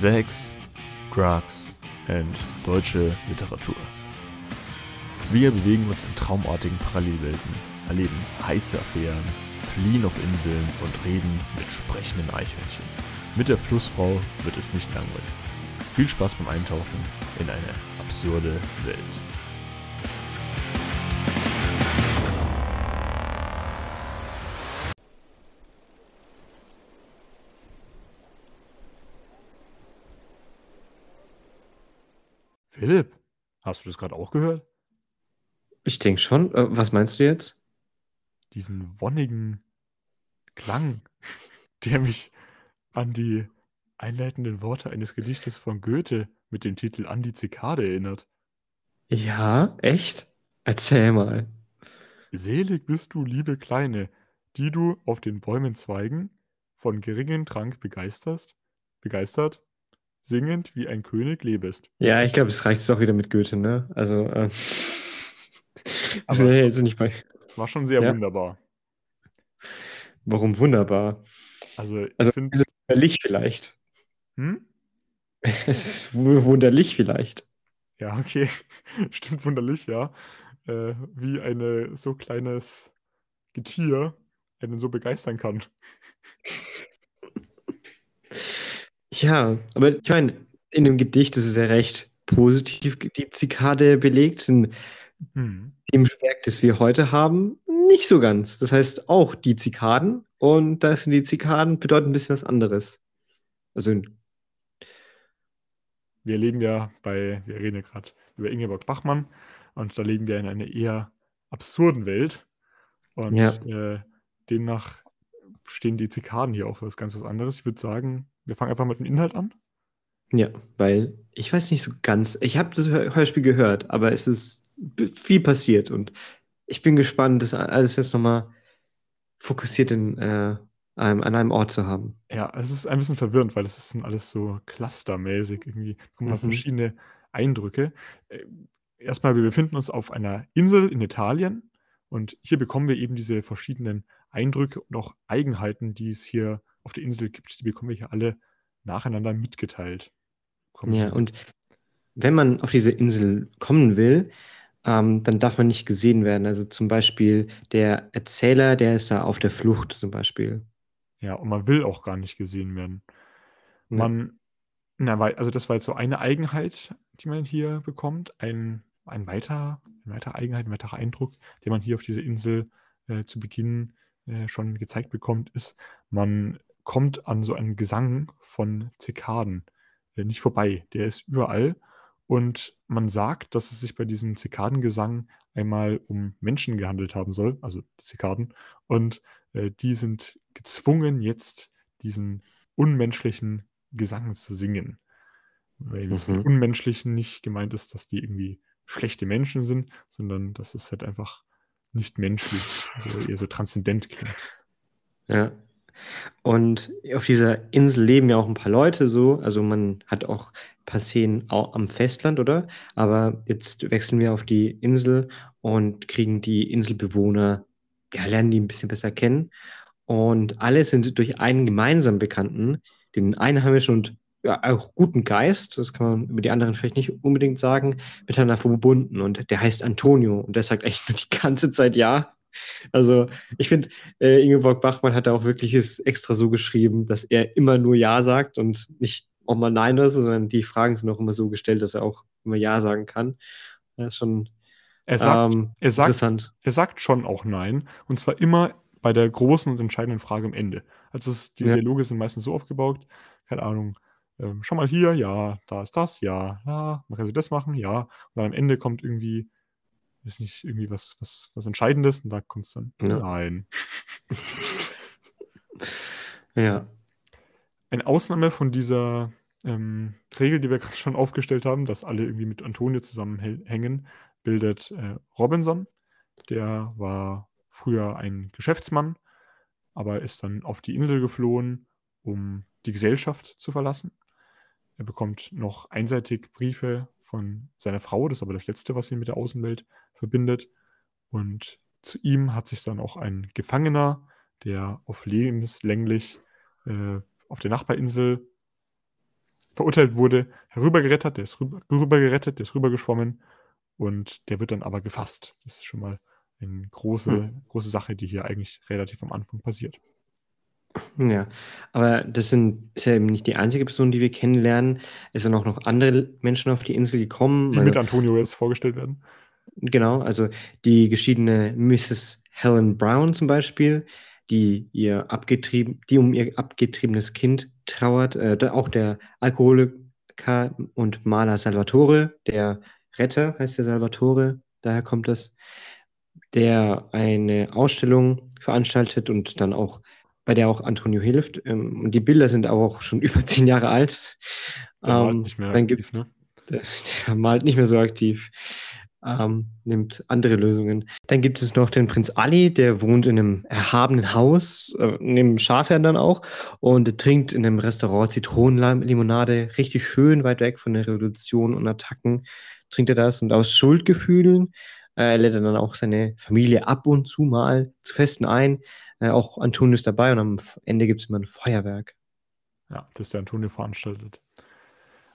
Sex, Drugs and deutsche Literatur. Wir bewegen uns in traumartigen Parallelwelten, erleben heiße Affären, fliehen auf Inseln und reden mit sprechenden Eichhörnchen. Mit der Flussfrau wird es nicht langweilig. Viel Spaß beim Eintauchen in eine absurde Welt. Philipp, hast du das gerade auch gehört? Ich denke schon. Äh, was meinst du jetzt? Diesen wonnigen Klang, der mich an die einleitenden Worte eines Gedichtes von Goethe mit dem Titel An die Zikade erinnert. Ja, echt? Erzähl mal. Selig bist du, liebe Kleine, die du auf den Bäumen Zweigen von geringem Trank begeisterst, begeistert, singend wie ein König lebest. Ja, ich glaube, es reicht jetzt auch wieder mit Goethe, ne? Also, äh, Aber nee, es jetzt nicht bei. war schon sehr Ja. wunderbar. Warum wunderbar? Also ich Also, finde, es ist wunderlich vielleicht. hm? Es ist wu- wunderlich vielleicht. Ja, okay, stimmt wunderlich, ja. Äh, wie eine so kleines Getier einen so begeistern kann. Ja, aber ich meine, in dem Gedicht ist es ja recht positiv die Zikade belegt. In Hm. dem Werk, das wir heute haben, nicht so ganz. Das heißt auch die Zikaden und da sind die Zikaden bedeuten ein bisschen was anderes. Also Wir leben ja bei, wir reden ja gerade über Ingeborg Bachmann und da leben wir in einer eher absurden Welt und Ja. äh, demnach stehen die Zikaden hier auch für was ganz was anderes. Ich würde sagen, wir fangen einfach mit dem Inhalt an. Ja, weil ich weiß nicht so ganz. Ich habe das Hör- Hörspiel gehört, aber es ist viel passiert und ich bin gespannt, das alles jetzt nochmal fokussiert in, äh, einem, an einem Ort zu haben. Ja, es ist ein bisschen verwirrend, weil es ist dann alles so clustermäßig irgendwie. man Mhm. verschiedene Eindrücke. Äh, Erstmal, wir befinden uns auf einer Insel in Italien und hier bekommen wir eben diese verschiedenen Eindrücke und auch Eigenheiten, die es hier auf der Insel gibt. Die bekommen wir hier alle nacheinander mitgeteilt. Bekommen Ja, und wenn man auf diese Insel kommen will, ähm, dann darf man nicht gesehen werden. Also zum Beispiel der Erzähler, der ist da auf der Flucht zum Beispiel. Ja, und man will auch gar nicht gesehen werden. Ja. Man, na, weil, also das war jetzt so eine Eigenheit, die man hier bekommt. Ein, ein weiter, eine weitere Eigenheit, ein weiterer Eindruck, den man hier auf dieser Insel äh, zu Beginn äh, schon gezeigt bekommt, ist, man kommt an so einen Gesang von Zikaden äh, nicht vorbei. Der ist überall. Und man sagt, dass es sich bei diesem Zikadengesang einmal um Menschen gehandelt haben soll, also die Zikaden. Und äh, die sind gezwungen, jetzt diesen unmenschlichen Gesang zu singen. Weil es mit Mhm. unmenschlichen nicht gemeint ist, dass die irgendwie schlechte Menschen sind, sondern dass es halt einfach nicht menschlich, also eher so transzendent klingt. Ja. Und auf dieser Insel leben ja auch ein paar Leute so. Also man hat auch ein paar Szenen am Festland, oder? Aber jetzt wechseln wir auf die Insel und kriegen die Inselbewohner, ja, lernen die ein bisschen besser kennen. Und alle sind durch einen gemeinsamen Bekannten, den Einheimischen und ja, auch guten Geist, das kann man über die anderen vielleicht nicht unbedingt sagen, miteinander verbunden. Und der heißt Antonio und der sagt eigentlich nur die ganze Zeit ja. Also ich finde, äh, Ingeborg Bachmann hat da auch wirklich es extra so geschrieben, dass er immer nur Ja sagt und nicht auch mal Nein oder so, sondern die Fragen sind auch immer so gestellt, dass er auch immer Ja sagen kann. Das ist schon Er sagt, ähm, er sagt, interessant. er sagt schon auch Nein, und zwar immer bei der großen und entscheidenden Frage am Ende. Also es, die Ja. Dialoge sind meistens so aufgebaut, keine Ahnung, ähm, schau mal hier, ja, da ist das, ja, ja, man kann so das machen, ja. Und dann am Ende kommt irgendwie, weiß nicht, irgendwie was, was, was Entscheidendes und da kommt es dann, Ja. nein. Ja. Eine Ausnahme von dieser ähm, Regel, die wir gerade schon aufgestellt haben, dass alle irgendwie mit Antonio zusammenhängen, bildet äh, Robinson. Der war früher ein Geschäftsmann, aber ist dann auf die Insel geflohen, um die Gesellschaft zu verlassen. Er bekommt noch einseitig Briefe von seiner Frau, das ist aber das Letzte, was ihn mit der Außenwelt verbindet. Und zu ihm hat sich dann auch ein Gefangener, der auf lebenslänglich äh, auf der Nachbarinsel verurteilt wurde, herübergerettet, der ist rüber, rübergerettet, der ist rübergeschwommen und der wird dann aber gefasst. Das ist schon mal eine große, hm. große Sache, die hier eigentlich relativ am Anfang passiert. Ja, aber das sind, ist ja eben nicht die einzige Person, die wir kennenlernen. Es sind auch noch andere Menschen auf die Insel gekommen. Die also, mit Antonio jetzt vorgestellt werden. Genau, also die geschiedene Mrs. Helen Brown zum Beispiel, die ihr abgetrieben, die um ihr abgetriebenes Kind trauert. Äh, auch der Alkoholiker und Maler Salvatore, der Retter heißt der Salvatore, daher kommt das, der eine Ausstellung veranstaltet und dann auch bei der auch Antonio hilft. Ähm, und die Bilder sind auch schon über zehn Jahre alt. Der ähm, malt nicht mehr dann aktiv, ne? Der, der, malt nicht mehr so aktiv. Ähm, nimmt andere Lösungen. Dann gibt es noch den Prinz Ali, der wohnt in einem erhabenen Haus, äh, neben Schafherrn dann auch, und trinkt in einem Restaurant Zitronenlimonade, richtig schön weit weg von der Revolution und Attacken, trinkt er das und aus Schuldgefühlen äh, lädt er dann auch seine Familie ab und zu mal zu Festen ein. Äh, auch Antonio ist dabei und am Ende gibt es immer ein Feuerwerk. Ja, das der Antonio veranstaltet.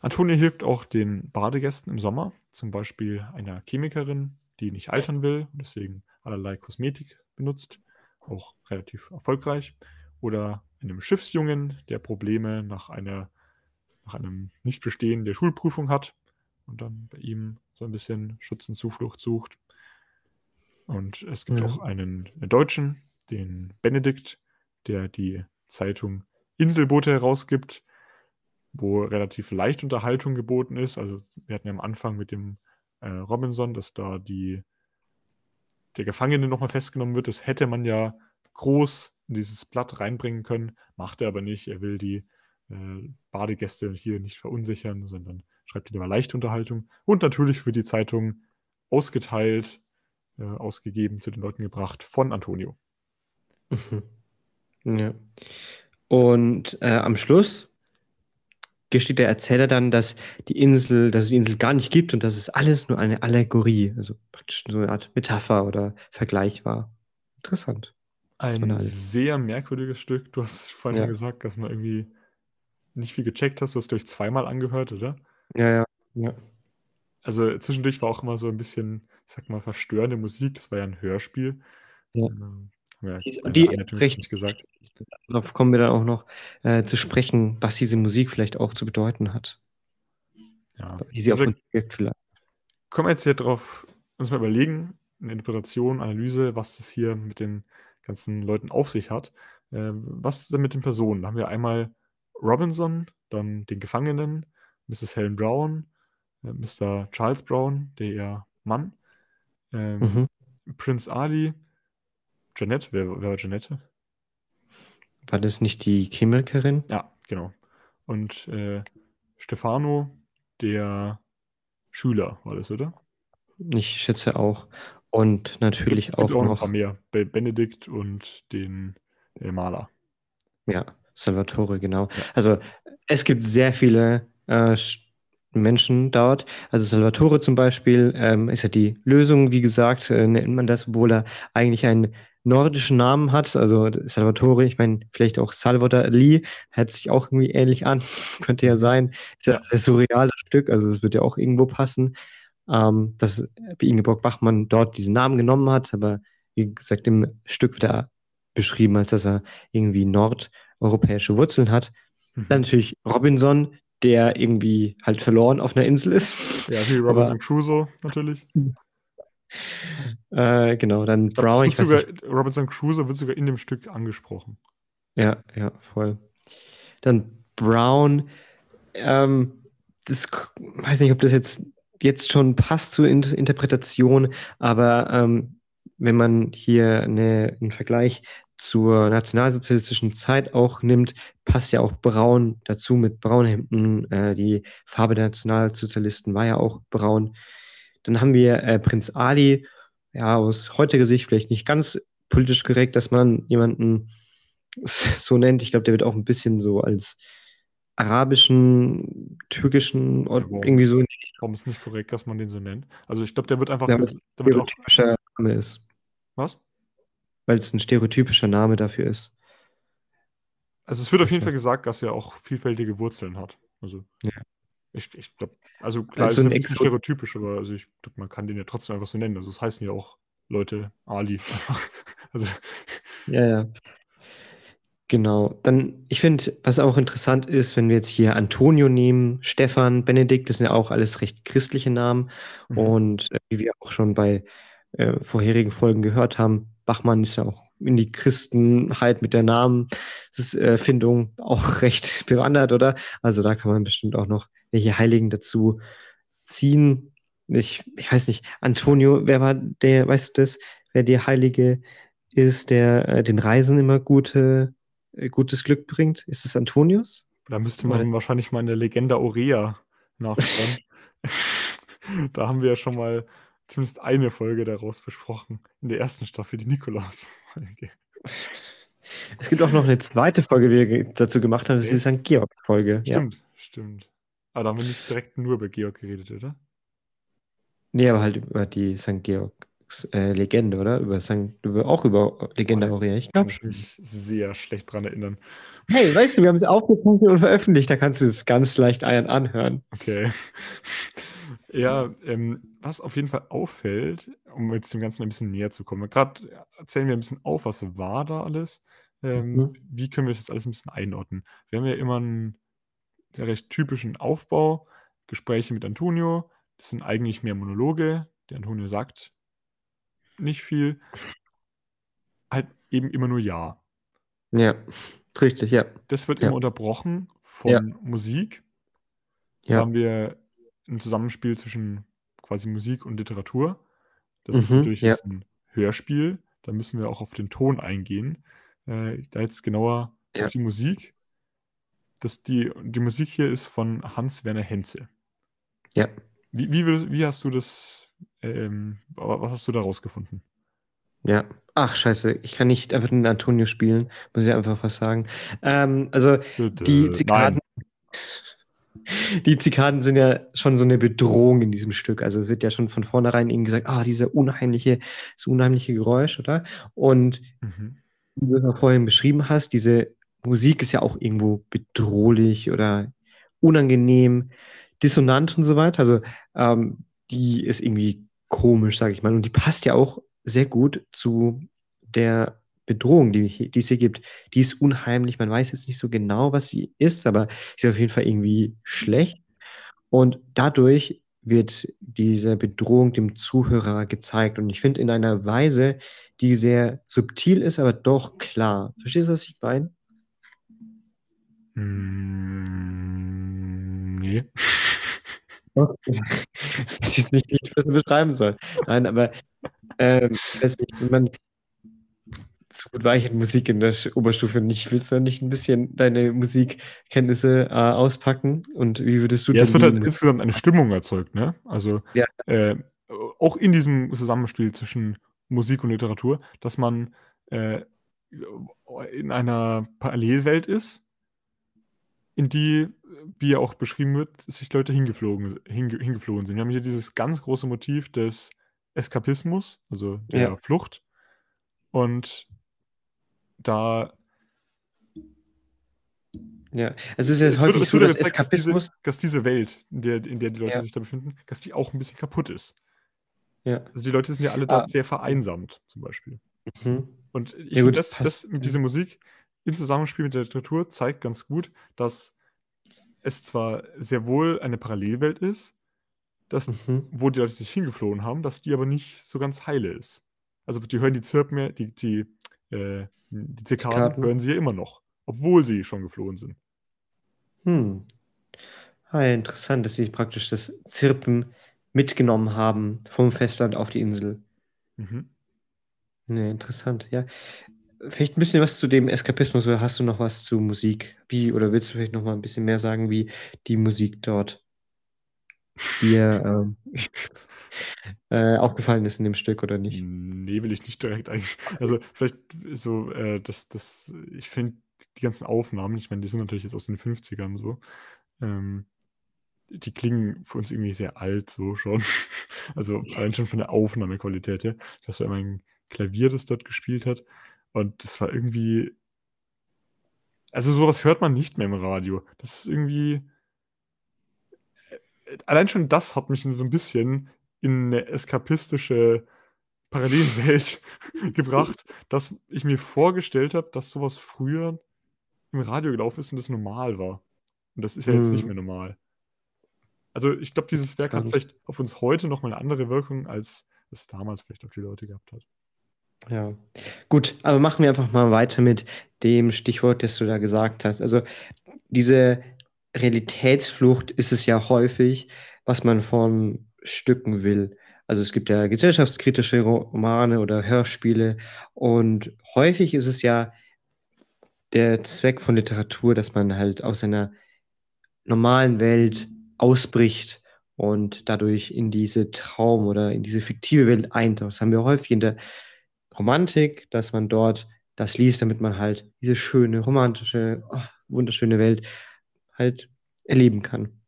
Antonio hilft auch den Badegästen im Sommer, zum Beispiel einer Chemikerin, die nicht altern will und deswegen allerlei Kosmetik benutzt, auch relativ erfolgreich. Oder einem Schiffsjungen, der Probleme nach, einer, nach einem Nichtbestehen der Schulprüfung hat und dann bei ihm so ein bisschen Schutz und Zuflucht sucht. Und es gibt ja. auch einen, einen Deutschen, den Benedikt, der die Zeitung Inselboote herausgibt, wo relativ leicht Unterhaltung geboten ist. Also wir hatten ja am Anfang mit dem äh, Robinson, dass da die der Gefangene nochmal festgenommen wird. Das hätte man ja groß in dieses Blatt reinbringen können, macht er aber nicht. Er will die äh, Badegäste hier nicht verunsichern, sondern schreibt lieber leichte Unterhaltung. Und natürlich wird die Zeitung ausgeteilt, äh, ausgegeben, zu den Leuten gebracht von Antonio. Mhm. Ja. Und äh, am Schluss gesteht der Erzähler dann, dass die Insel, dass es die Insel gar nicht gibt und dass es alles nur eine Allegorie, also praktisch so eine Art Metapher oder Vergleich war. Interessant. Ein sehr merkwürdiges Stück. Du hast vorhin ja. gesagt, dass man irgendwie nicht viel gecheckt hast. Du hast, ich, zweimal angehört, oder? Ja, ja, ja. Also zwischendurch war auch immer so ein bisschen, ich sag mal, verstörende Musik. Das war ja ein Hörspiel. Ja. Ähm, ja, die, die recht, gesagt. Darauf kommen wir dann auch noch äh, zu sprechen, was diese Musik vielleicht auch zu bedeuten hat. Ja. Wie sie also, auf uns wirkt vielleicht. Kommen wir jetzt hier drauf, uns mal überlegen, eine Interpretation, Analyse, was das hier mit den ganzen Leuten auf sich hat. Äh, was denn mit den Personen? Da haben wir einmal Robinson, dann den Gefangenen, Mrs. Helen Brown, äh, Mr. Charles Brown, der Mann, ähm, mhm. Prince Ali, Jeanette, wer, wer war Jeanette? War das nicht die Kimmelkerin? Ja, genau. Und äh, Stefano, der Schüler, war das, oder? Ich schätze auch. Und natürlich gibt, auch, gibt auch noch ein paar mehr. Benedikt und den äh, Maler. Ja, Salvatore, genau. Ja. Also es gibt sehr viele äh, Menschen dort. Also Salvatore zum Beispiel ähm, ist ja die Lösung, wie gesagt, äh, nennt man das, obwohl er eigentlich ein nordischen Namen hat, also Salvatore, ich meine, vielleicht auch Salvador Lee, hört sich auch irgendwie ähnlich an, könnte ja sein. Das ist ein surreales Stück, also es wird ja auch irgendwo passen, ähm, dass Ingeborg Bachmann dort diesen Namen genommen hat, aber wie gesagt, im Stück wird er beschrieben, als dass er irgendwie nordeuropäische Wurzeln hat. Mhm. Dann natürlich Robinson, der irgendwie halt verloren auf einer Insel ist. Ja, wie Robinson Crusoe natürlich. Äh, genau, dann glaub, Brown. Ich sogar, Robinson Crusoe wird sogar in dem Stück angesprochen. Ja, ja, voll. Dann Brown. Ähm, das weiß nicht, ob das jetzt, jetzt schon passt zur In Interpretation, aber ähm, wenn man hier eine, einen Vergleich zur nationalsozialistischen Zeit auch nimmt, passt ja auch Braun dazu mit Braunhemden. Äh, die Farbe der Nationalsozialisten war ja auch braun. Dann haben wir äh, Prinz Ali, ja, aus heutiger Sicht vielleicht nicht ganz politisch korrekt, dass man jemanden so nennt. Ich glaube, der wird auch ein bisschen so als arabischen, türkischen ja, irgendwie so. Warum ist nicht korrekt, dass man den so nennt? Also ich glaube, der wird einfach. Ja, weil es ein stereotypischer Name ist. Was? Weil es ein stereotypischer Name dafür ist. Also es wird auf jeden Fall gesagt, dass er auch vielfältige Wurzeln hat. Also, Ja. Ich, ich glaube, also klar, Also ist ein ein bisschen stereotypisch, aber also ich glaube, man kann den ja trotzdem einfach so nennen. Also es heißen ja auch Leute Ali. Also, Ja, ja. Genau. Dann, ich finde, was auch interessant ist, wenn wir jetzt hier Antonio nehmen, Stefan, Benedikt, das sind ja auch alles recht christliche Namen. mhm. Und äh, wie wir auch schon bei äh, vorherigen Folgen gehört haben, Bachmann ist ja auch in die Christenheit mit der Namensfindung auch recht bewandert, oder? Also da kann man bestimmt auch noch welche Heiligen dazu ziehen. Ich, ich weiß nicht, Antonio, wer war der, weißt du das, wer der Heilige ist, der äh, den Reisen immer gute, äh, gutes Glück bringt? Ist es Antonius? Da müsste Oder? man wahrscheinlich mal in der Legenda Aurea nachschauen. da haben wir ja schon mal zumindest eine Folge daraus besprochen. In der ersten Staffel, die Nikolaus-Folge. Es gibt auch noch eine zweite Folge, die wir dazu gemacht haben, das ist die. St. Georg-Folge. Ja. Stimmt, stimmt. Aber da haben wir nicht direkt nur über Georg geredet, oder? Nee, aber halt über die St. Georgs äh, Legende, oder? Über St. über, auch über Legende Aurea. Ich Kann glaube ich mich sehr schlecht dran erinnern. Hey, weißt du, wir haben es aufgezeichnet und veröffentlicht, da kannst du es ganz leicht ein anhören. Okay. Ja, ähm, was auf jeden Fall auffällt, um jetzt dem Ganzen ein bisschen näher zu kommen, gerade erzählen wir ein bisschen auf, was war da alles. Ähm, Mhm. Wie können wir das jetzt alles ein bisschen einordnen? Wir haben ja immer einen recht typischen Aufbau, Gespräche mit Antonio, das sind eigentlich mehr Monologe, der Antonio sagt nicht viel, halt eben immer nur Ja. Ja, richtig, ja. Das wird Ja. immer unterbrochen Ja. von Musik. Da Ja. haben wir ein Zusammenspiel zwischen quasi Musik und Literatur. Das ist Mhm, natürlich ja. ein Hörspiel. Da müssen wir auch auf den Ton eingehen. Äh, da jetzt genauer Ja. auf die Musik. Das, die, die Musik hier ist von Hans-Werner Henze. Ja. Wie, wie, würdest- wie hast du das, ähm, was hast du da rausgefunden? Ja. Ach, scheiße, ich kann nicht einfach den Antonio spielen, muss ich einfach was sagen. Ähm, also, die Zikaden, Nein. die Zikaden sind ja schon so eine Bedrohung in diesem Stück. Also, es wird ja schon von vornherein ihnen gesagt, ah, dieser unheimliche, das unheimliche Geräusch, oder? Und Mhm. Wie du ja vorhin beschrieben hast, diese Musik ist ja auch irgendwo bedrohlich oder unangenehm, dissonant und so weiter. Also ähm, die ist irgendwie komisch, sage ich mal. Und die passt ja auch sehr gut zu der Bedrohung, die, die es hier gibt. Die ist unheimlich. Man weiß jetzt nicht so genau, was sie ist, aber sie ist auf jeden Fall irgendwie schlecht. Und dadurch wird diese Bedrohung dem Zuhörer gezeigt. Und ich finde in einer Weise, die sehr subtil ist, aber doch klar. Verstehst du, was ich meine? Mm, nee. Ich weiß jetzt nicht, wie ich das beschreiben soll. Nein, aber ähm, ich weiß nicht, wenn man zu gut war ich in Musik in der Oberstufe nicht. Willst du nicht ein bisschen deine Musikkenntnisse äh, auspacken? Und wie würdest du Ja, es wird halt insgesamt eine Stimmung erzeugt, ne? Also Ja. äh, auch in diesem Zusammenspiel zwischen Musik und Literatur, dass man äh, in einer Parallelwelt ist, in die, wie ja auch beschrieben wird, sich Leute hingeflogen, hinge, hingeflogen sind. Wir haben hier dieses ganz große Motiv des Eskapismus, also der Ja. Flucht. Und da Ja, es ist jetzt es wird, häufig es so, wird dass gezeigt, dass diese, Eskapismus. dass diese Welt, in der, in der die Leute Ja. sich da befinden, dass die auch ein bisschen kaputt ist. Ja. Also die Leute sind ja alle Ah. dort sehr vereinsamt, zum Beispiel. Mhm. Und ich Ja, finde, das, das, dieser Musik im Zusammenspiel mit der Literatur zeigt ganz gut, dass es zwar sehr wohl eine Parallelwelt ist, dass, Mhm. wo die Leute sich hingeflohen haben, dass die aber nicht so ganz heile ist. Also die hören die Zirpen, ja- die, die, äh, die Zikaden, Zikaden. hören sie ja immer noch, obwohl sie schon geflohen sind. Hm. Ah, ja, interessant, dass sie praktisch das Zirpen mitgenommen haben vom Festland auf die Insel. Mhm. Ne, interessant, ja. Vielleicht ein bisschen was zu dem Eskapismus oder hast du noch was zu Musik? Wie, oder willst du vielleicht noch mal ein bisschen mehr sagen, wie die Musik dort dir ähm, äh, aufgefallen ist in dem Stück oder nicht? Nee, will ich nicht direkt eigentlich. Also vielleicht so, äh, das, das, ich finde die ganzen Aufnahmen, ich meine, die sind natürlich jetzt aus den 50ern so, ähm, die klingen für uns irgendwie sehr alt so schon. Also allein schon von der Aufnahmequalität her. Das war immer ein Klavier, das dort gespielt hat. Und das war irgendwie. Also sowas hört man nicht mehr im Radio. Das ist irgendwie. allein schon das hat mich so ein bisschen in eine eskapistische Parallelwelt gebracht, dass ich mir vorgestellt habe, dass sowas früher im Radio gelaufen ist und das normal war. Und das ist ja jetzt nicht Mhm. mehr normal. Also ich glaube, dieses Werk hat vielleicht auf uns heute noch mal eine andere Wirkung, als es damals vielleicht auf die Leute gehabt hat. Ja, gut, aber machen wir einfach mal weiter mit dem Stichwort, das du da gesagt hast. Also diese Realitätsflucht ist es ja häufig, was man von Stücken will. Also es gibt ja gesellschaftskritische Romane oder Hörspiele und häufig ist es ja der Zweck von Literatur, dass man halt aus einer normalen Welt ausbricht und dadurch in diese Traum- oder in diese fiktive Welt eintaucht. Das haben wir häufig in der Romantik, dass man dort das liest, damit man halt diese schöne, romantische, oh, wunderschöne Welt halt erleben kann.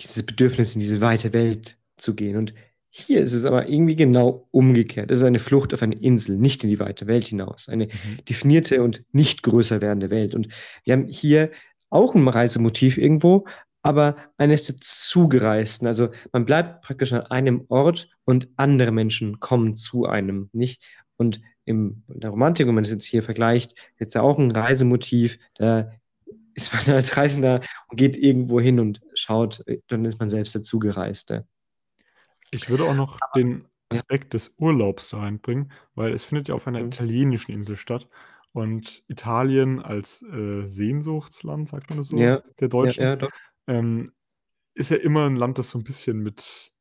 Dieses Bedürfnis, in diese weite Welt zu gehen. Und hier ist es aber irgendwie genau umgekehrt. Es ist eine Flucht auf eine Insel, nicht in die weite Welt hinaus. Eine Mhm. definierte und nicht größer werdende Welt. Und wir haben hier auch ein Reisemotiv irgendwo, aber eines der Zugereisten. Also man bleibt praktisch an einem Ort und andere Menschen kommen zu einem, nicht? Und im, in der Romantik, wenn man das jetzt hier vergleicht, jetzt ja auch ein Reisemotiv, da ist man als Reisender und geht irgendwo hin und schaut, dann ist man selbst der Zugereiste. Ich würde auch noch den Aspekt des Urlaubs da reinbringen, weil es findet ja auf einer Mhm. italienischen Insel statt. Und Italien als äh, Sehnsuchtsland, sagt man das so, Ja, der ja, Deutschen, ja, doch. ähm, ist ja immer ein Land, das so ein bisschen mit.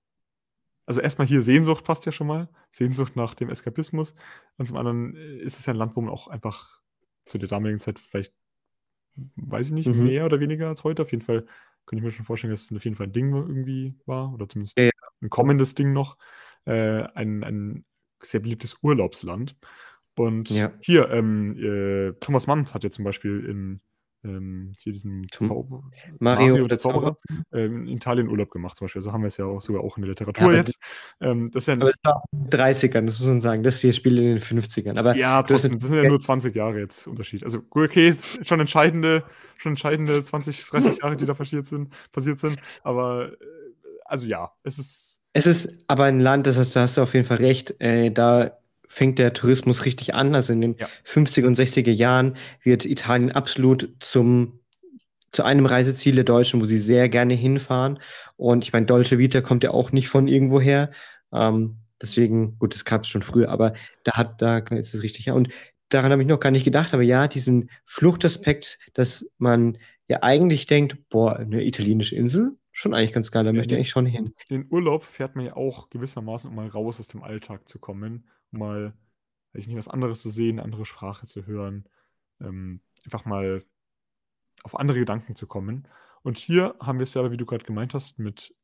Also erstmal hier Sehnsucht passt ja schon mal. Sehnsucht nach dem Eskapismus. Und zum anderen äh, ist es ja ein Land, wo man auch einfach zu der damaligen Zeit vielleicht, weiß ich nicht, Mhm. mehr oder weniger als heute. Auf jeden Fall könnte ich mir schon vorstellen, dass es auf jeden Fall ein Ding irgendwie war. Oder zumindest Ja, ja. ein kommendes Ding noch. Äh, ein, ein sehr beliebtes Urlaubsland. Und Ja. hier, ähm, äh, Thomas Mann hat ja zum Beispiel in ähm, hier diesen Zauber Mario, der Zauberer ähm, in Italien Urlaub gemacht zum Beispiel. So haben wir es ja auch sogar auch in der Literatur aber jetzt. Ähm, das ist ja, Aber es war in den 30ern, das muss man sagen. Das hier spielt in den 50ern. Aber ja, trotzdem, das sind ja nur 20 Jahre jetzt Unterschied. Also okay, schon entscheidende, schon entscheidende 20, 30 Jahre, die da passiert sind, passiert sind. Aber äh, also ja, es ist Es ist aber ein Land, das hast, da hast du auf jeden Fall recht, äh, da fängt der Tourismus richtig an. Also in den Ja. 50er und 60er Jahren wird Italien absolut zum, zu einem Reiseziel der Deutschen, wo sie sehr gerne hinfahren. Und ich meine, Dolce Vita kommt ja auch nicht von irgendwoher. Ähm, deswegen, gut, das gab es schon früher, aber da hat, da ist es richtig. Ja. Und daran habe ich noch gar nicht gedacht, aber ja, diesen Fluchtaspekt, dass man ja eigentlich denkt, boah, eine italienische Insel, schon eigentlich ganz geil, da möchte ich eigentlich schon hin. in den Urlaub fährt man ja auch gewissermaßen, um mal raus aus dem Alltag zu kommen, mal, weiß ich nicht, was anderes zu sehen, andere Sprache zu hören, ähm, einfach mal auf andere Gedanken zu kommen. Und hier haben wir es ja, wie du gerade gemeint hast, mit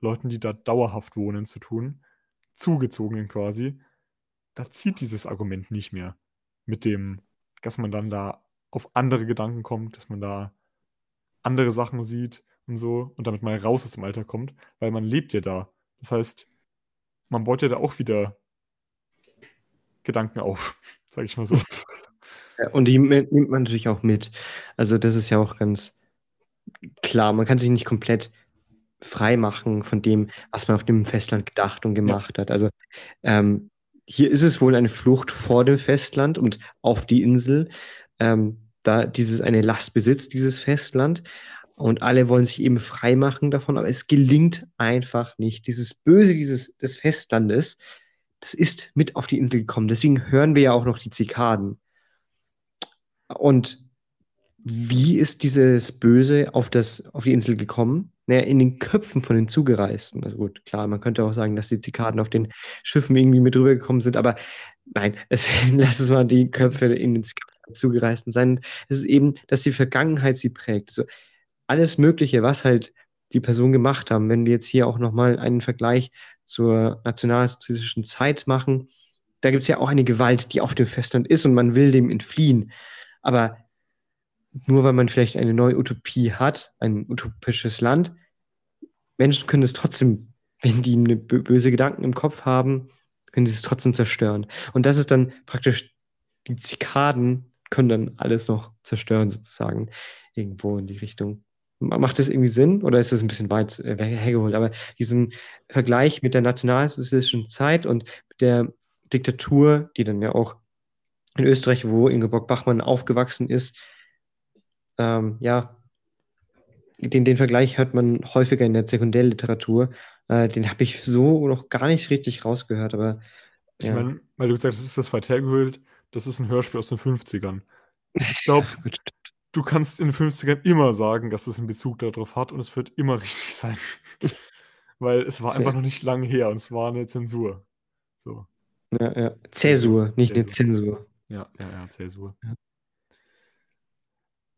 Leuten, die da dauerhaft wohnen, zu tun, zugezogenen quasi. Da zieht dieses Argument nicht mehr mit dem, dass man dann da auf andere Gedanken kommt, dass man da andere Sachen sieht und so und damit mal raus aus dem Alltag kommt, weil man lebt ja da. Das heißt, man baut ja da auch wieder Gedanken auf, sage ich mal so. Ja, und die nimmt man natürlich auch mit. Also das ist ja auch ganz klar. Man kann sich nicht komplett frei machen von dem, was man auf dem Festland gedacht und gemacht hat. Also ähm, hier ist es wohl eine Flucht vor dem Festland und auf die Insel, ähm, da dieses eine Last besitzt, dieses Festland. Und alle wollen sich eben frei machen davon, aber es gelingt einfach nicht. Dieses Böse dieses, des Festlandes, das ist mit auf die Insel gekommen. Deswegen hören wir ja auch noch die Zikaden. Und wie ist dieses Böse auf, das, auf die Insel gekommen? Naja, in den Köpfen von den Zugereisten. Also gut, klar, man könnte auch sagen, dass die Zikaden auf den Schiffen irgendwie mit rübergekommen sind, aber nein, es, lass es mal die Köpfe in den Zugereisten sein. Es ist eben, dass die Vergangenheit sie prägt. Also alles Mögliche, was halt die Personen gemacht haben. Wenn wir jetzt hier auch nochmal einen Vergleich zur nationalsozialistischen Zeit machen, da gibt es ja auch eine Gewalt, die auf dem Festland ist und man will dem entfliehen. Aber nur weil man vielleicht eine neue Utopie hat, ein utopisches Land, Menschen können es trotzdem, wenn die böse Gedanken im Kopf haben, können sie es trotzdem zerstören. Und das ist dann praktisch, die Zikaden können dann alles noch zerstören, sozusagen, irgendwo in die Richtung. Macht das irgendwie Sinn oder ist das ein bisschen weit äh, hergeholt? Aber diesen Vergleich mit der nationalsozialistischen Zeit und der Diktatur, die dann ja auch in Österreich, wo Ingeborg Bachmann aufgewachsen ist, ähm, ja, den, den Vergleich hört man häufiger in der Sekundärliteratur. Äh, den habe ich so noch gar nicht richtig rausgehört, aber. Ich ja. meine, weil du gesagt hast, das ist das weit hergeholt, das ist ein Hörspiel aus den 50ern. Ich glaube, du kannst in den 50ern immer sagen, dass es einen Bezug darauf hat und es wird immer richtig sein. Weil es war okay. einfach noch nicht lange her und es war eine Zensur. So. Ja, ja. Zäsur, nicht Zäsur. eine Zensur. Ja, ja, ja, Zäsur. Ja.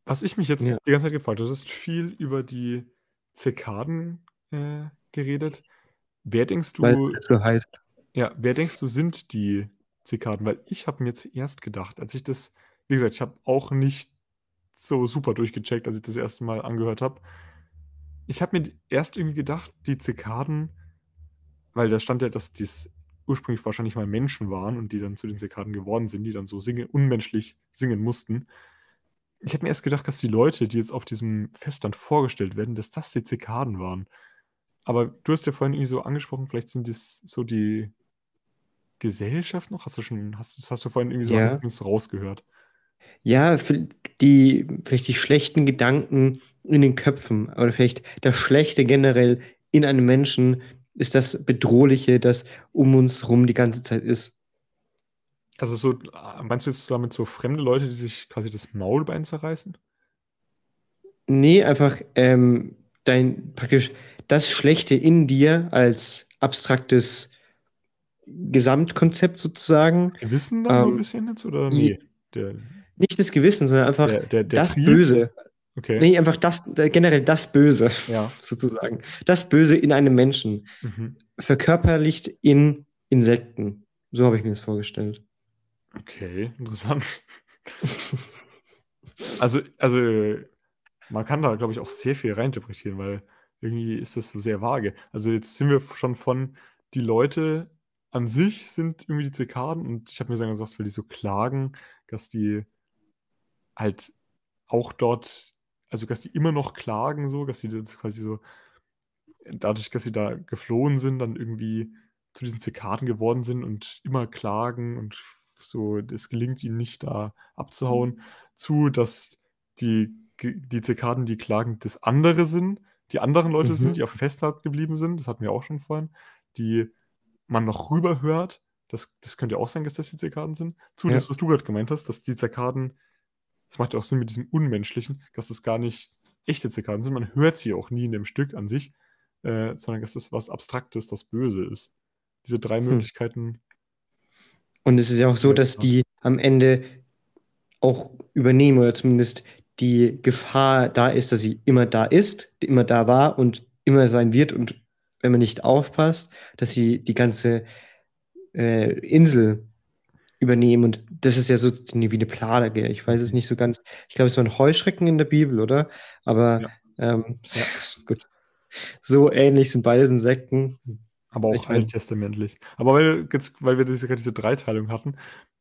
Was ich mich jetzt ja. die ganze Zeit gefragt habe, du hast viel über die Zirkaden äh, geredet. Wer denkst du. Weil es so heißt. Ja, wer denkst du, sind die Zikaden? Weil ich habe mir zuerst gedacht, als ich das, wie gesagt, ich habe auch nicht so super durchgecheckt, als ich das erste Mal angehört habe. Ich habe mir erst irgendwie gedacht, die Zikaden, weil da stand ja, dass dies ursprünglich wahrscheinlich mal Menschen waren und die dann zu den Zikaden geworden sind, die dann so singe, unmenschlich singen mussten. Ich habe mir erst gedacht, dass die Leute, die jetzt auf diesem Festland vorgestellt werden, dass das die Zikaden waren. Aber du hast ja vorhin irgendwie so angesprochen, vielleicht sind das so die Gesellschaft noch? Hast du schon, hast, das hast du vorhin irgendwie so ja. rausgehört? Ja, die, vielleicht die schlechten Gedanken in den Köpfen oder vielleicht das Schlechte generell in einem Menschen ist das Bedrohliche, das um uns rum die ganze Zeit ist. Also so, meinst du jetzt damit so fremde Leute, die sich quasi das Maulbein zerreißen? Nee, einfach ähm, dein praktisch das Schlechte in dir als abstraktes Gesamtkonzept sozusagen. Gewissen dann ähm, so ein ähm, bisschen jetzt oder nee? Der, nicht das Gewissen, sondern einfach der, der, der das Trieb? Böse. Okay. Nee, einfach das, generell das Böse, ja. sozusagen. Das Böse in einem Menschen. Mhm. Verkörperlicht in Insekten. So habe ich mir das vorgestellt. Okay, interessant. also, also, man kann da, glaube ich, auch sehr viel reinterpretieren, weil irgendwie ist das so sehr vage. Also, jetzt sind wir schon von, die Leute an sich sind irgendwie die Zikaden und ich habe mir gesagt, weil die so klagen, dass die halt auch dort, also dass die immer noch klagen, so, dass sie das quasi so, dadurch, dass sie da geflohen sind, dann irgendwie zu diesen Zikaden geworden sind und immer klagen und so, es gelingt ihnen nicht, da abzuhauen, mhm. zu, dass die, die Zikaden, die klagen, das andere sind, die anderen Leute mhm. sind, die auf dem Festland geblieben sind, das hatten wir auch schon vorhin, die man noch rüber hört, das, das könnte auch sein, dass das die Zikaden sind, zu ja. das, was du gerade gemeint hast, dass die Zikaden das macht ja auch Sinn mit diesem Unmenschlichen, dass es gar nicht echte Zikaden sind. Man hört sie auch nie in dem Stück an sich, äh, sondern dass es was Abstraktes, das Böse ist. Diese drei hm. Möglichkeiten. Und es ist ja auch so, dass die am Ende auch übernehmen oder zumindest die Gefahr da ist, dass sie immer da ist, immer da war und immer sein wird und wenn man nicht aufpasst, dass sie die ganze äh, Insel übernehmen. Und das ist ja so wie eine Plage. Ich weiß es nicht so ganz. Ich glaube, es waren Heuschrecken in der Bibel, oder? Aber ja. Ähm, ja. gut. So ähnlich sind beide Insekten. Aber auch alttestamentlich. Aber weil, jetzt, weil wir diese, diese Dreiteilung hatten,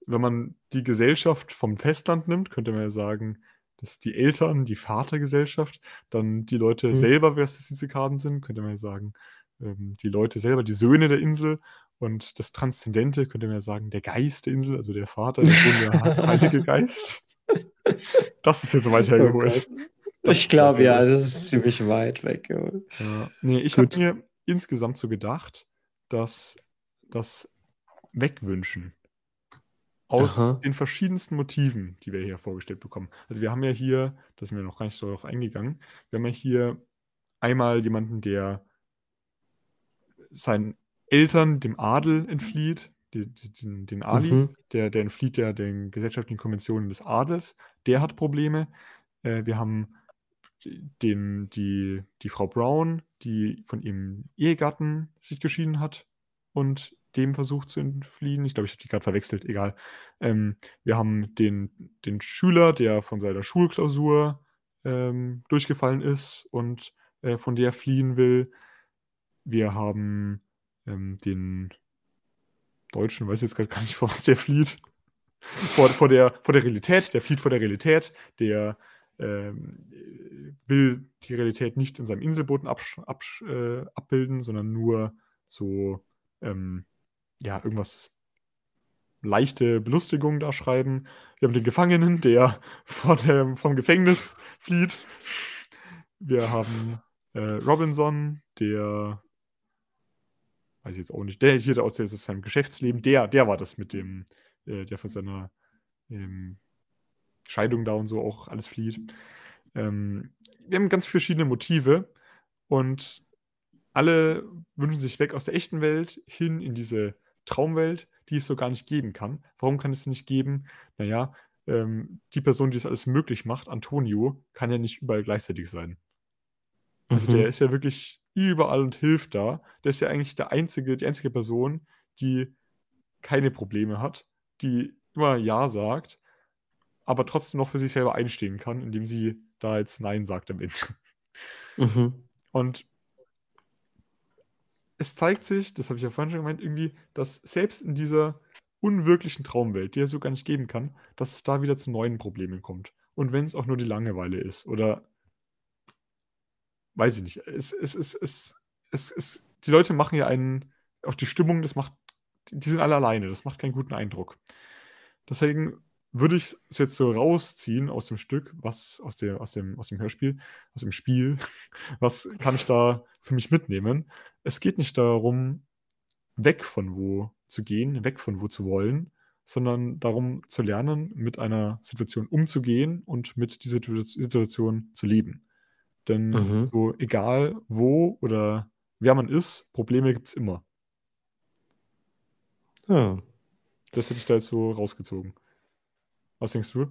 wenn man die Gesellschaft vom Festland nimmt, könnte man ja sagen, dass die Eltern, die Vatergesellschaft, dann die Leute hm. selber, wer es die Zikaden sind, könnte man ja sagen, ähm, die Leute selber, die Söhne der Insel und das Transzendente, könnte man ja sagen, der Geist der Insel, also der Vater, der Heilige Geist. Das ist jetzt so weit hergeholt. Oh ich glaube ja, das ist ziemlich weit weg. Ja. Nee, ich habe mir insgesamt so gedacht, dass das Wegwünschen aus Aha. den verschiedensten Motiven, die wir hier vorgestellt bekommen. Also wir haben ja hier, da sind wir noch gar nicht so darauf eingegangen, wir haben ja hier einmal jemanden, der sein Eltern dem Adel entflieht, die, die, den, den Ali, mhm. der, der entflieht ja den gesellschaftlichen Konventionen des Adels, der hat Probleme. Äh, wir haben den, die, die Frau Brown, die von ihrem Ehegatten sich geschieden hat und dem versucht zu entfliehen. Ich glaube, ich habe die gerade verwechselt, egal. Ähm, wir haben den, den Schüler, der von seiner Schulklausur ähm, durchgefallen ist und äh, von der fliehen will. Wir haben ähm, den Deutschen, weiß jetzt gerade gar nicht, vor was der flieht. vor, vor, der, vor der Realität, der flieht vor der Realität, der ähm, will die Realität nicht in seinem Inselboden absch absch äh, abbilden, sondern nur so, ähm, ja, irgendwas leichte Belustigung da schreiben. Wir haben den Gefangenen, der vor dem, vom Gefängnis flieht. Wir haben äh, Robinson, der weiß ich jetzt auch nicht, der hier aus seinem Geschäftsleben, der, der war das mit dem, äh, der von seiner ähm, Scheidung da und so auch alles flieht. Ähm, wir haben ganz verschiedene Motive und alle wünschen sich weg aus der echten Welt hin in diese Traumwelt, die es so gar nicht geben kann. Warum kann es nicht geben? Naja, ähm, die Person, die das alles möglich macht, Antonio, kann ja nicht überall gleichzeitig sein. Also mhm. der ist ja wirklich überall und hilft da. Der ist ja eigentlich der einzige, die einzige Person, die keine Probleme hat, die immer Ja sagt, aber trotzdem noch für sich selber einstehen kann, indem sie da jetzt Nein sagt am Ende. Mhm. Und es zeigt sich, das habe ich ja vorhin schon gemeint, irgendwie, dass selbst in dieser unwirklichen Traumwelt, die es so gar nicht geben kann, dass es da wieder zu neuen Problemen kommt. Und wenn es auch nur die Langeweile ist oder weiß ich nicht. Es, es, es, es, es, es, die Leute machen ja einen, auch die Stimmung, das macht, die sind alle alleine, das macht keinen guten Eindruck. Deswegen würde ich es jetzt so rausziehen aus dem Stück, was aus, der, aus, dem, aus dem Hörspiel, aus dem Spiel, was kann ich da für mich mitnehmen? Es geht nicht darum, weg von wo zu gehen, weg von wo zu wollen, sondern darum zu lernen, mit einer Situation umzugehen und mit dieser Situation zu leben. Denn mhm. so egal wo oder wer man ist, Probleme gibt es immer. Ja. Das hätte ich da jetzt so rausgezogen. Was denkst du?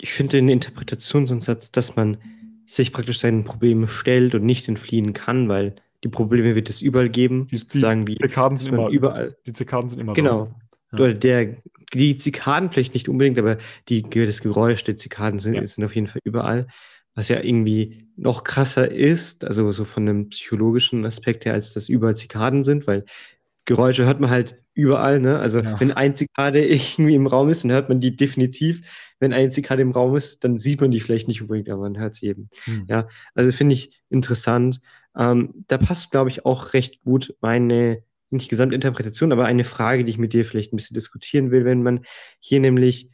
Ich finde den Interpretationsansatz, dass man sich praktisch seinen Problemen stellt und nicht entfliehen kann, weil die Probleme wird es überall geben. Die, sozusagen die, Zikaden sind immer überall. Die Zikaden sind immer genau. Ja. Der, die Zikaden vielleicht nicht unbedingt, aber die, das Geräusch der Zikaden sind, ja. sind auf jeden Fall überall was ja irgendwie noch krasser ist, also so von einem psychologischen Aspekt her, als das überall Zikaden sind, weil Geräusche hört man halt überall, ne? Also ja. wenn ein Zikade irgendwie im Raum ist, dann hört man die definitiv. Wenn ein Zikade im Raum ist, dann sieht man die vielleicht nicht unbedingt, aber man hört sie eben. Hm. Ja, also finde ich interessant. Ähm, da passt, glaube ich, auch recht gut meine, nicht Gesamtinterpretation, aber eine Frage, die ich mit dir vielleicht ein bisschen diskutieren will, wenn man hier nämlich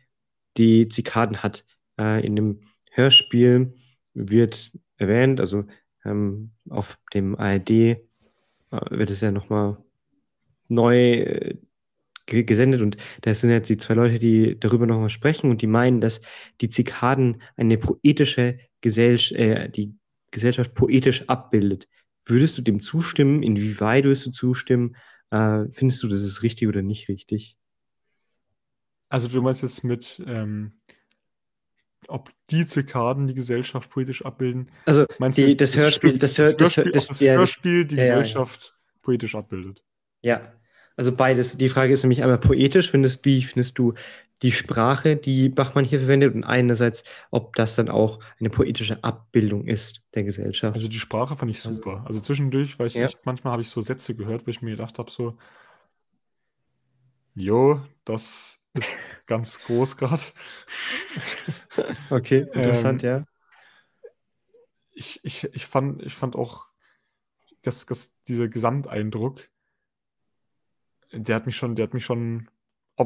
die Zikaden hat äh, in dem Hörspiel wird erwähnt, also ähm, auf dem ARD äh, wird es ja nochmal neu äh, gesendet und da sind jetzt die zwei Leute, die darüber nochmal sprechen und die meinen, dass die Zikaden eine poetische Gesellschaft, äh, die Gesellschaft poetisch abbildet. Würdest du dem zustimmen? Inwieweit würdest du zustimmen? Äh, findest du, das ist richtig oder nicht richtig? Also du meinst jetzt mit ähm, ob die Zikaden die Gesellschaft poetisch abbilden. Also Meinst die, du, das, Hörspiel, das, Hör, das, Hörspiel, das, das Hörspiel die ja, Gesellschaft ja. poetisch abbildet. Ja, also beides. Die Frage ist nämlich einmal poetisch, findest wie findest du die Sprache, die Bachmann hier verwendet und einerseits, ob das dann auch eine poetische Abbildung ist der Gesellschaft. Also die Sprache fand ich also super. Also, also zwischendurch, weil ich ja. echt, manchmal habe ich so Sätze gehört, wo ich mir gedacht habe, so, jo, das ist ganz groß gerade. Okay, interessant, ähm, ja. Ich, ich, ich, fand, ich fand auch, dass, dass dieser Gesamteindruck, der hat mich schon, der hat mich schon,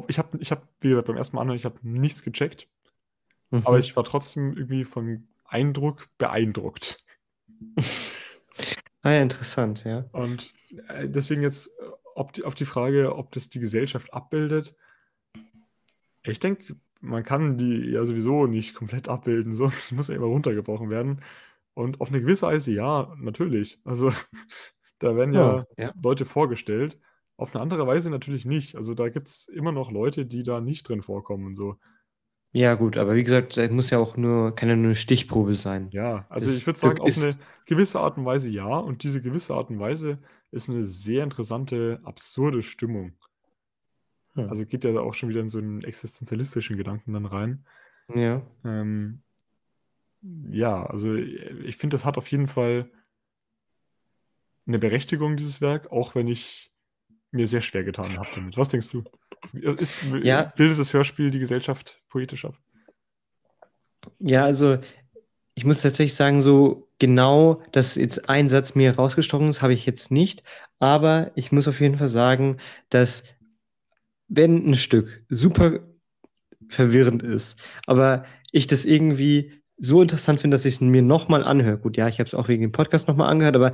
ich habe, ich hab, wie gesagt, beim ersten Mal anhören, ich habe nichts gecheckt, mhm. aber ich war trotzdem irgendwie vom Eindruck beeindruckt. ah ja, interessant, ja. Und äh, deswegen jetzt ob die, auf die Frage, ob das die Gesellschaft abbildet, ich denke, man kann die ja sowieso nicht komplett abbilden, so. Es muss ja immer runtergebrochen werden. Und auf eine gewisse Weise ja, natürlich. Also, da werden ja, oh, ja. Leute vorgestellt. Auf eine andere Weise natürlich nicht. Also, da gibt es immer noch Leute, die da nicht drin vorkommen und so. Ja, gut, aber wie gesagt, es muss ja auch nur, kann ja nur eine Stichprobe sein. Ja, also das ich würde sagen, auf eine gewisse Art und Weise ja. Und diese gewisse Art und Weise ist eine sehr interessante, absurde Stimmung. Hm. Also geht ja auch schon wieder in so einen existenzialistischen Gedanken dann rein. Ja. Ähm, ja, also ich finde, das hat auf jeden Fall eine Berechtigung, dieses Werk, auch wenn ich mir sehr schwer getan habe damit. Was denkst du? Ist, ja. Bildet das Hörspiel die Gesellschaft poetisch ab? Ja, also ich ich muss tatsächlich sagen, so genau, dass jetzt ein Satz mir rausgestochen ist, habe ich jetzt nicht. Aber ich muss auf jeden Fall sagen, dass wenn ein Stück super verwirrend ist, aber ich das irgendwie so interessant finde, dass ich es mir nochmal anhöre. Gut, ja, ich habe es auch wegen dem Podcast nochmal angehört, aber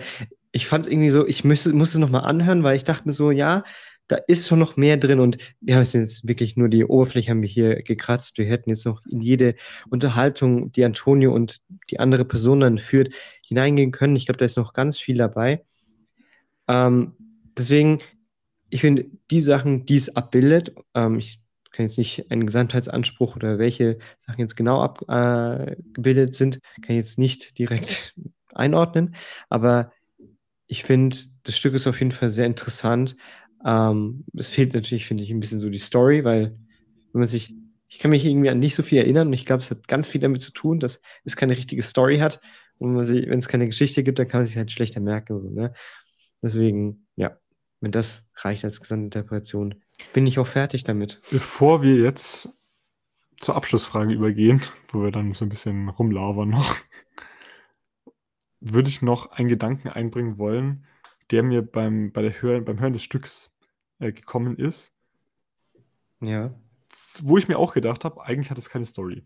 ich fand es irgendwie so, ich müsste, muss es nochmal anhören, weil ich dachte mir so, ja, da ist schon noch mehr drin und wir haben jetzt wirklich nur die Oberfläche haben wir hier gekratzt. Wir hätten jetzt noch in jede Unterhaltung, die Antonio und die andere Person dann führt, hineingehen können. Ich glaube, da ist noch ganz viel dabei. Ähm, deswegen, ich finde, die Sachen, die es abbildet, ähm, ich kann jetzt nicht einen Gesamtheitsanspruch oder welche Sachen jetzt genau abgebildet äh, sind, kann ich jetzt nicht direkt einordnen, aber ich finde, das Stück ist auf jeden Fall sehr interessant. Ähm, es fehlt natürlich, finde ich, ein bisschen so die Story, weil wenn man sich, ich kann mich irgendwie an nicht so viel erinnern und ich glaube, es hat ganz viel damit zu tun, dass es keine richtige Story hat. Und wenn es keine Geschichte gibt, dann kann man sich halt schlechter merken. So, ne? Deswegen, ja, wenn das reicht als Gesamtinterpretation, bin ich auch fertig damit. Bevor wir jetzt zur Abschlussfrage übergehen, wo wir dann so ein bisschen rumlauern noch, würde ich noch einen Gedanken einbringen wollen, der mir beim, bei der Hör beim Hören des Stücks äh, gekommen ist. Ja. Wo ich mir auch gedacht habe, eigentlich hat es keine Story.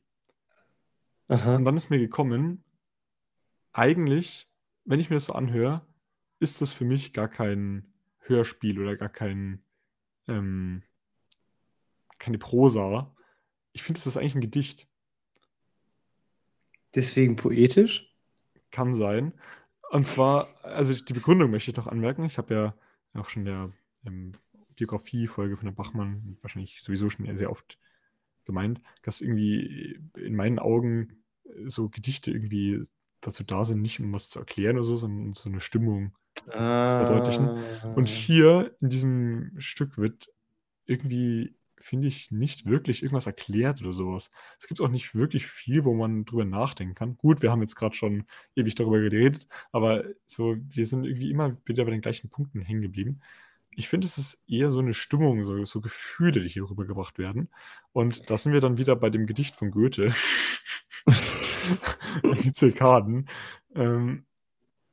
Aha. Und dann ist mir gekommen, eigentlich, wenn ich mir das so anhöre, ist das für mich gar kein Hörspiel oder gar kein, ähm, keine Prosa. Ich finde, das ist eigentlich ein Gedicht. Deswegen poetisch? Kann sein. Und zwar, also die Begründung möchte ich noch anmerken. Ich habe ja auch schon der ähm, Biografie-Folge von der Bachmann wahrscheinlich sowieso schon sehr oft gemeint, dass irgendwie in meinen Augen so Gedichte irgendwie dazu da sind, nicht um was zu erklären oder so, sondern um so eine Stimmung ah. zu verdeutlichen. Und ah. hier in diesem Stück wird irgendwie finde ich, nicht wirklich irgendwas erklärt oder sowas. Es gibt auch nicht wirklich viel, wo man drüber nachdenken kann. Gut, wir haben jetzt gerade schon ewig darüber geredet, aber so, wir sind irgendwie immer wieder bei den gleichen Punkten hängen geblieben. Ich finde, es ist eher so eine Stimmung, so, so Gefühle, die hier rübergebracht werden. Und da sind wir dann wieder bei dem Gedicht von Goethe. die Zirkaden. Ähm,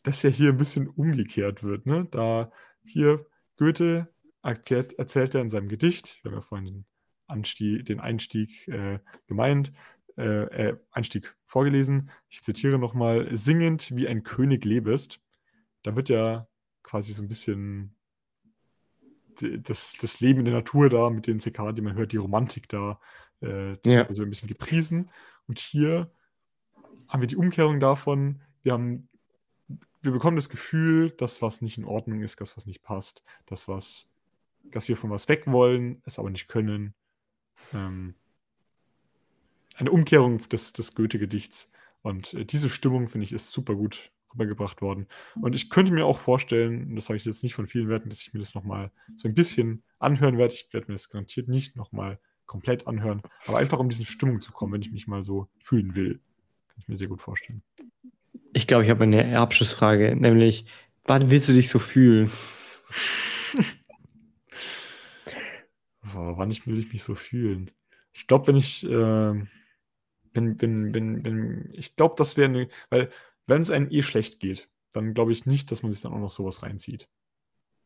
das ja hier ein bisschen umgekehrt wird. Ne? Da hier Goethe erklärt, erzählt er in seinem Gedicht, wir haben ja vorhin den, Anstieg, den Einstieg äh, gemeint, äh, äh, Einstieg vorgelesen. Ich zitiere nochmal: Singend wie ein König lebest. Da wird ja quasi so ein bisschen das, das Leben in der Natur da mit den Zikaden, die man hört, die Romantik da, äh, ja. also ein bisschen gepriesen. Und hier haben wir die Umkehrung davon, wir haben, wir bekommen das Gefühl, dass was nicht in Ordnung ist, dass was nicht passt, dass was dass wir von was weg wollen, es aber nicht können. Ähm, eine Umkehrung des, des Goethe-Gedichts. Und äh, diese Stimmung, finde ich, ist super gut rübergebracht worden. Und ich könnte mir auch vorstellen, und das sage ich jetzt nicht von vielen Werten, dass ich mir das nochmal so ein bisschen anhören werde. Ich werde mir das garantiert nicht nochmal komplett anhören, aber einfach um diese Stimmung zu kommen, wenn ich mich mal so fühlen will. Kann ich mir sehr gut vorstellen. Ich glaube, ich habe eine Abschlussfrage, nämlich, wann willst du dich so fühlen? Boah, wann ich will ich mich so fühlen? Ich glaube, wenn ich, äh, wenn, wenn, wenn, wenn, ich glaube, das wäre eine, weil, wenn es einem eh schlecht geht, dann glaube ich nicht, dass man sich dann auch noch sowas reinzieht.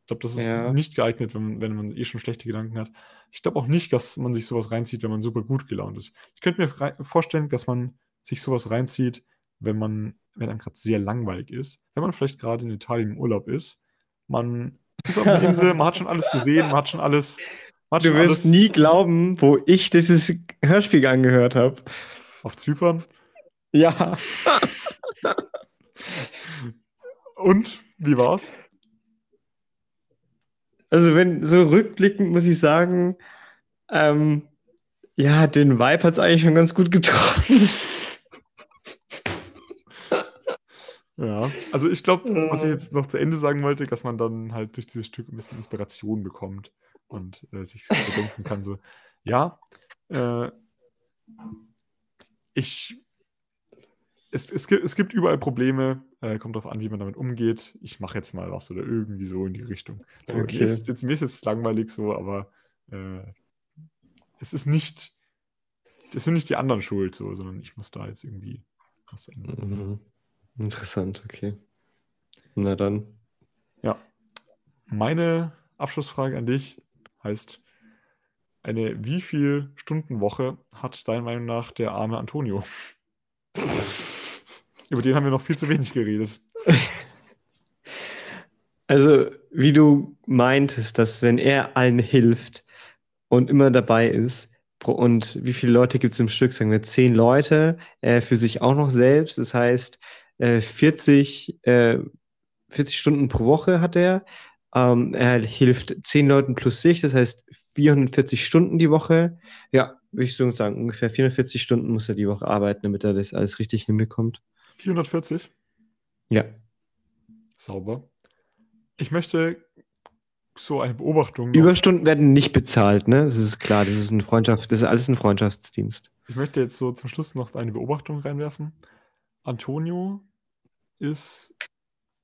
Ich glaube, das ist ja. nicht geeignet, wenn, wenn man eh schon schlechte Gedanken hat. Ich glaube auch nicht, dass man sich sowas reinzieht, wenn man super gut gelaunt ist. Ich könnte mir vorstellen, dass man sich sowas reinzieht, wenn man, wenn einem gerade sehr langweilig ist. Wenn man vielleicht gerade in Italien im Urlaub ist, man ist auf einer Insel, man hat schon alles gesehen, man hat schon alles du wirst alles... nie glauben, wo ich dieses Hörspiel angehört habe. Auf Zypern? Ja. Und wie war's? Also, wenn so rückblickend muss ich sagen, ähm, ja, den Vibe hat es eigentlich schon ganz gut getroffen. Ja, also ich glaube, was ich jetzt noch zu Ende sagen wollte, dass man dann halt durch dieses Stück ein bisschen Inspiration bekommt und äh, sich so denken kann, so, ja, äh, ich, es, es, gibt, es gibt überall Probleme, äh, kommt darauf an, wie man damit umgeht. Ich mache jetzt mal was oder irgendwie so in die Richtung. So, okay. mir, ist jetzt, mir ist jetzt langweilig so, aber äh, es ist nicht, es sind nicht die anderen schuld, so, sondern ich muss da jetzt irgendwie was ändern. Mhm. Interessant, okay. Na dann. Ja. Meine Abschlussfrage an dich heißt, eine wie viel Stunden Woche hat deiner Meinung nach der arme Antonio? Über den haben wir noch viel zu wenig geredet. Also, wie du meintest, dass wenn er allen hilft und immer dabei ist, und wie viele Leute gibt es im Stück? Sagen wir zehn Leute, äh, für sich auch noch selbst. Das heißt, äh, 40, äh, 40 Stunden pro Woche hat er. Ähm, er hilft zehn Leuten plus sich, das heißt 440 Stunden die Woche. Ja, würde ich so sagen, ungefähr 440 Stunden muss er die Woche arbeiten, damit er das alles richtig hinbekommt. 440? Ja. Sauber. Ich möchte so eine Beobachtung noch. Überstunden werden nicht bezahlt, ne? Das ist klar, das ist ein Freundschaft, das ist alles ein Freundschaftsdienst. Ich möchte jetzt so zum Schluss noch eine Beobachtung reinwerfen. Antonio ist,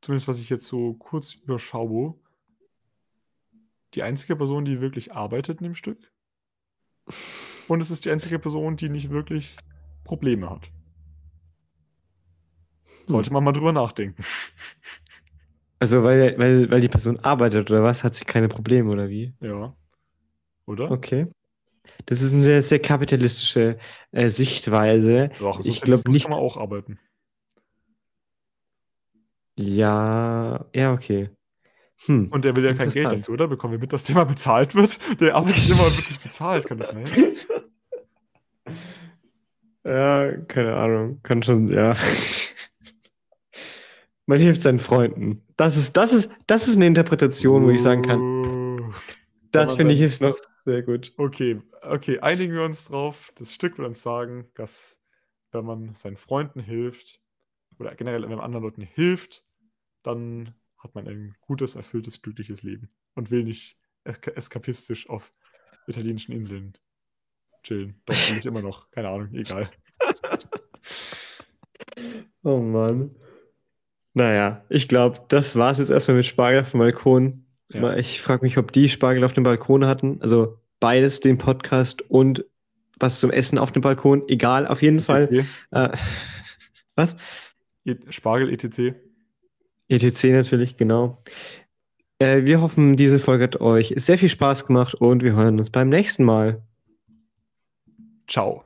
zumindest was ich jetzt so kurz überschaue, die einzige Person, die wirklich arbeitet in dem Stück. Und es ist die einzige Person, die nicht wirklich Probleme hat. Sollte man mal drüber nachdenken. Also, weil, weil, weil die Person arbeitet oder was, hat sie keine Probleme oder wie? Ja. Oder? Okay. Das ist eine sehr, sehr kapitalistische äh, Sichtweise. Doch, ich glaube nicht. kann man auch arbeiten. Ja, ja, okay. Hm. Und der will ja kein Geld dafür, oder? Bekommen wir mit, dass der mal bezahlt wird? Der arbeitet immer wirklich bezahlt, kann das sein? Ja, keine Ahnung. Kann schon, ja. Man hilft seinen Freunden. Das ist, das ist, das ist eine Interpretation, wo ich sagen kann, das finde ich ist noch sehr gut. Okay, okay, einigen wir uns drauf. Das Stück will uns sagen, dass wenn man seinen Freunden hilft oder generell wenn man anderen Leuten hilft, dann hat man ein gutes, erfülltes, glückliches Leben und will nicht eska eskapistisch auf italienischen Inseln chillen. Doch, will ich immer noch. Keine Ahnung, egal. Oh Mann. Naja, ich glaube, das war es jetzt erstmal mit Spargel auf dem Balkon. Ja. Ich frage mich, ob die Spargel auf dem Balkon hatten. Also beides, den Podcast und was zum Essen auf dem Balkon. Egal, auf jeden Fall. ETC, Äh, was? E- Spargel ETC. ETC natürlich, genau. Äh, wir hoffen, diese Folge hat euch sehr viel Spaß gemacht und wir hören uns beim nächsten Mal. Ciao.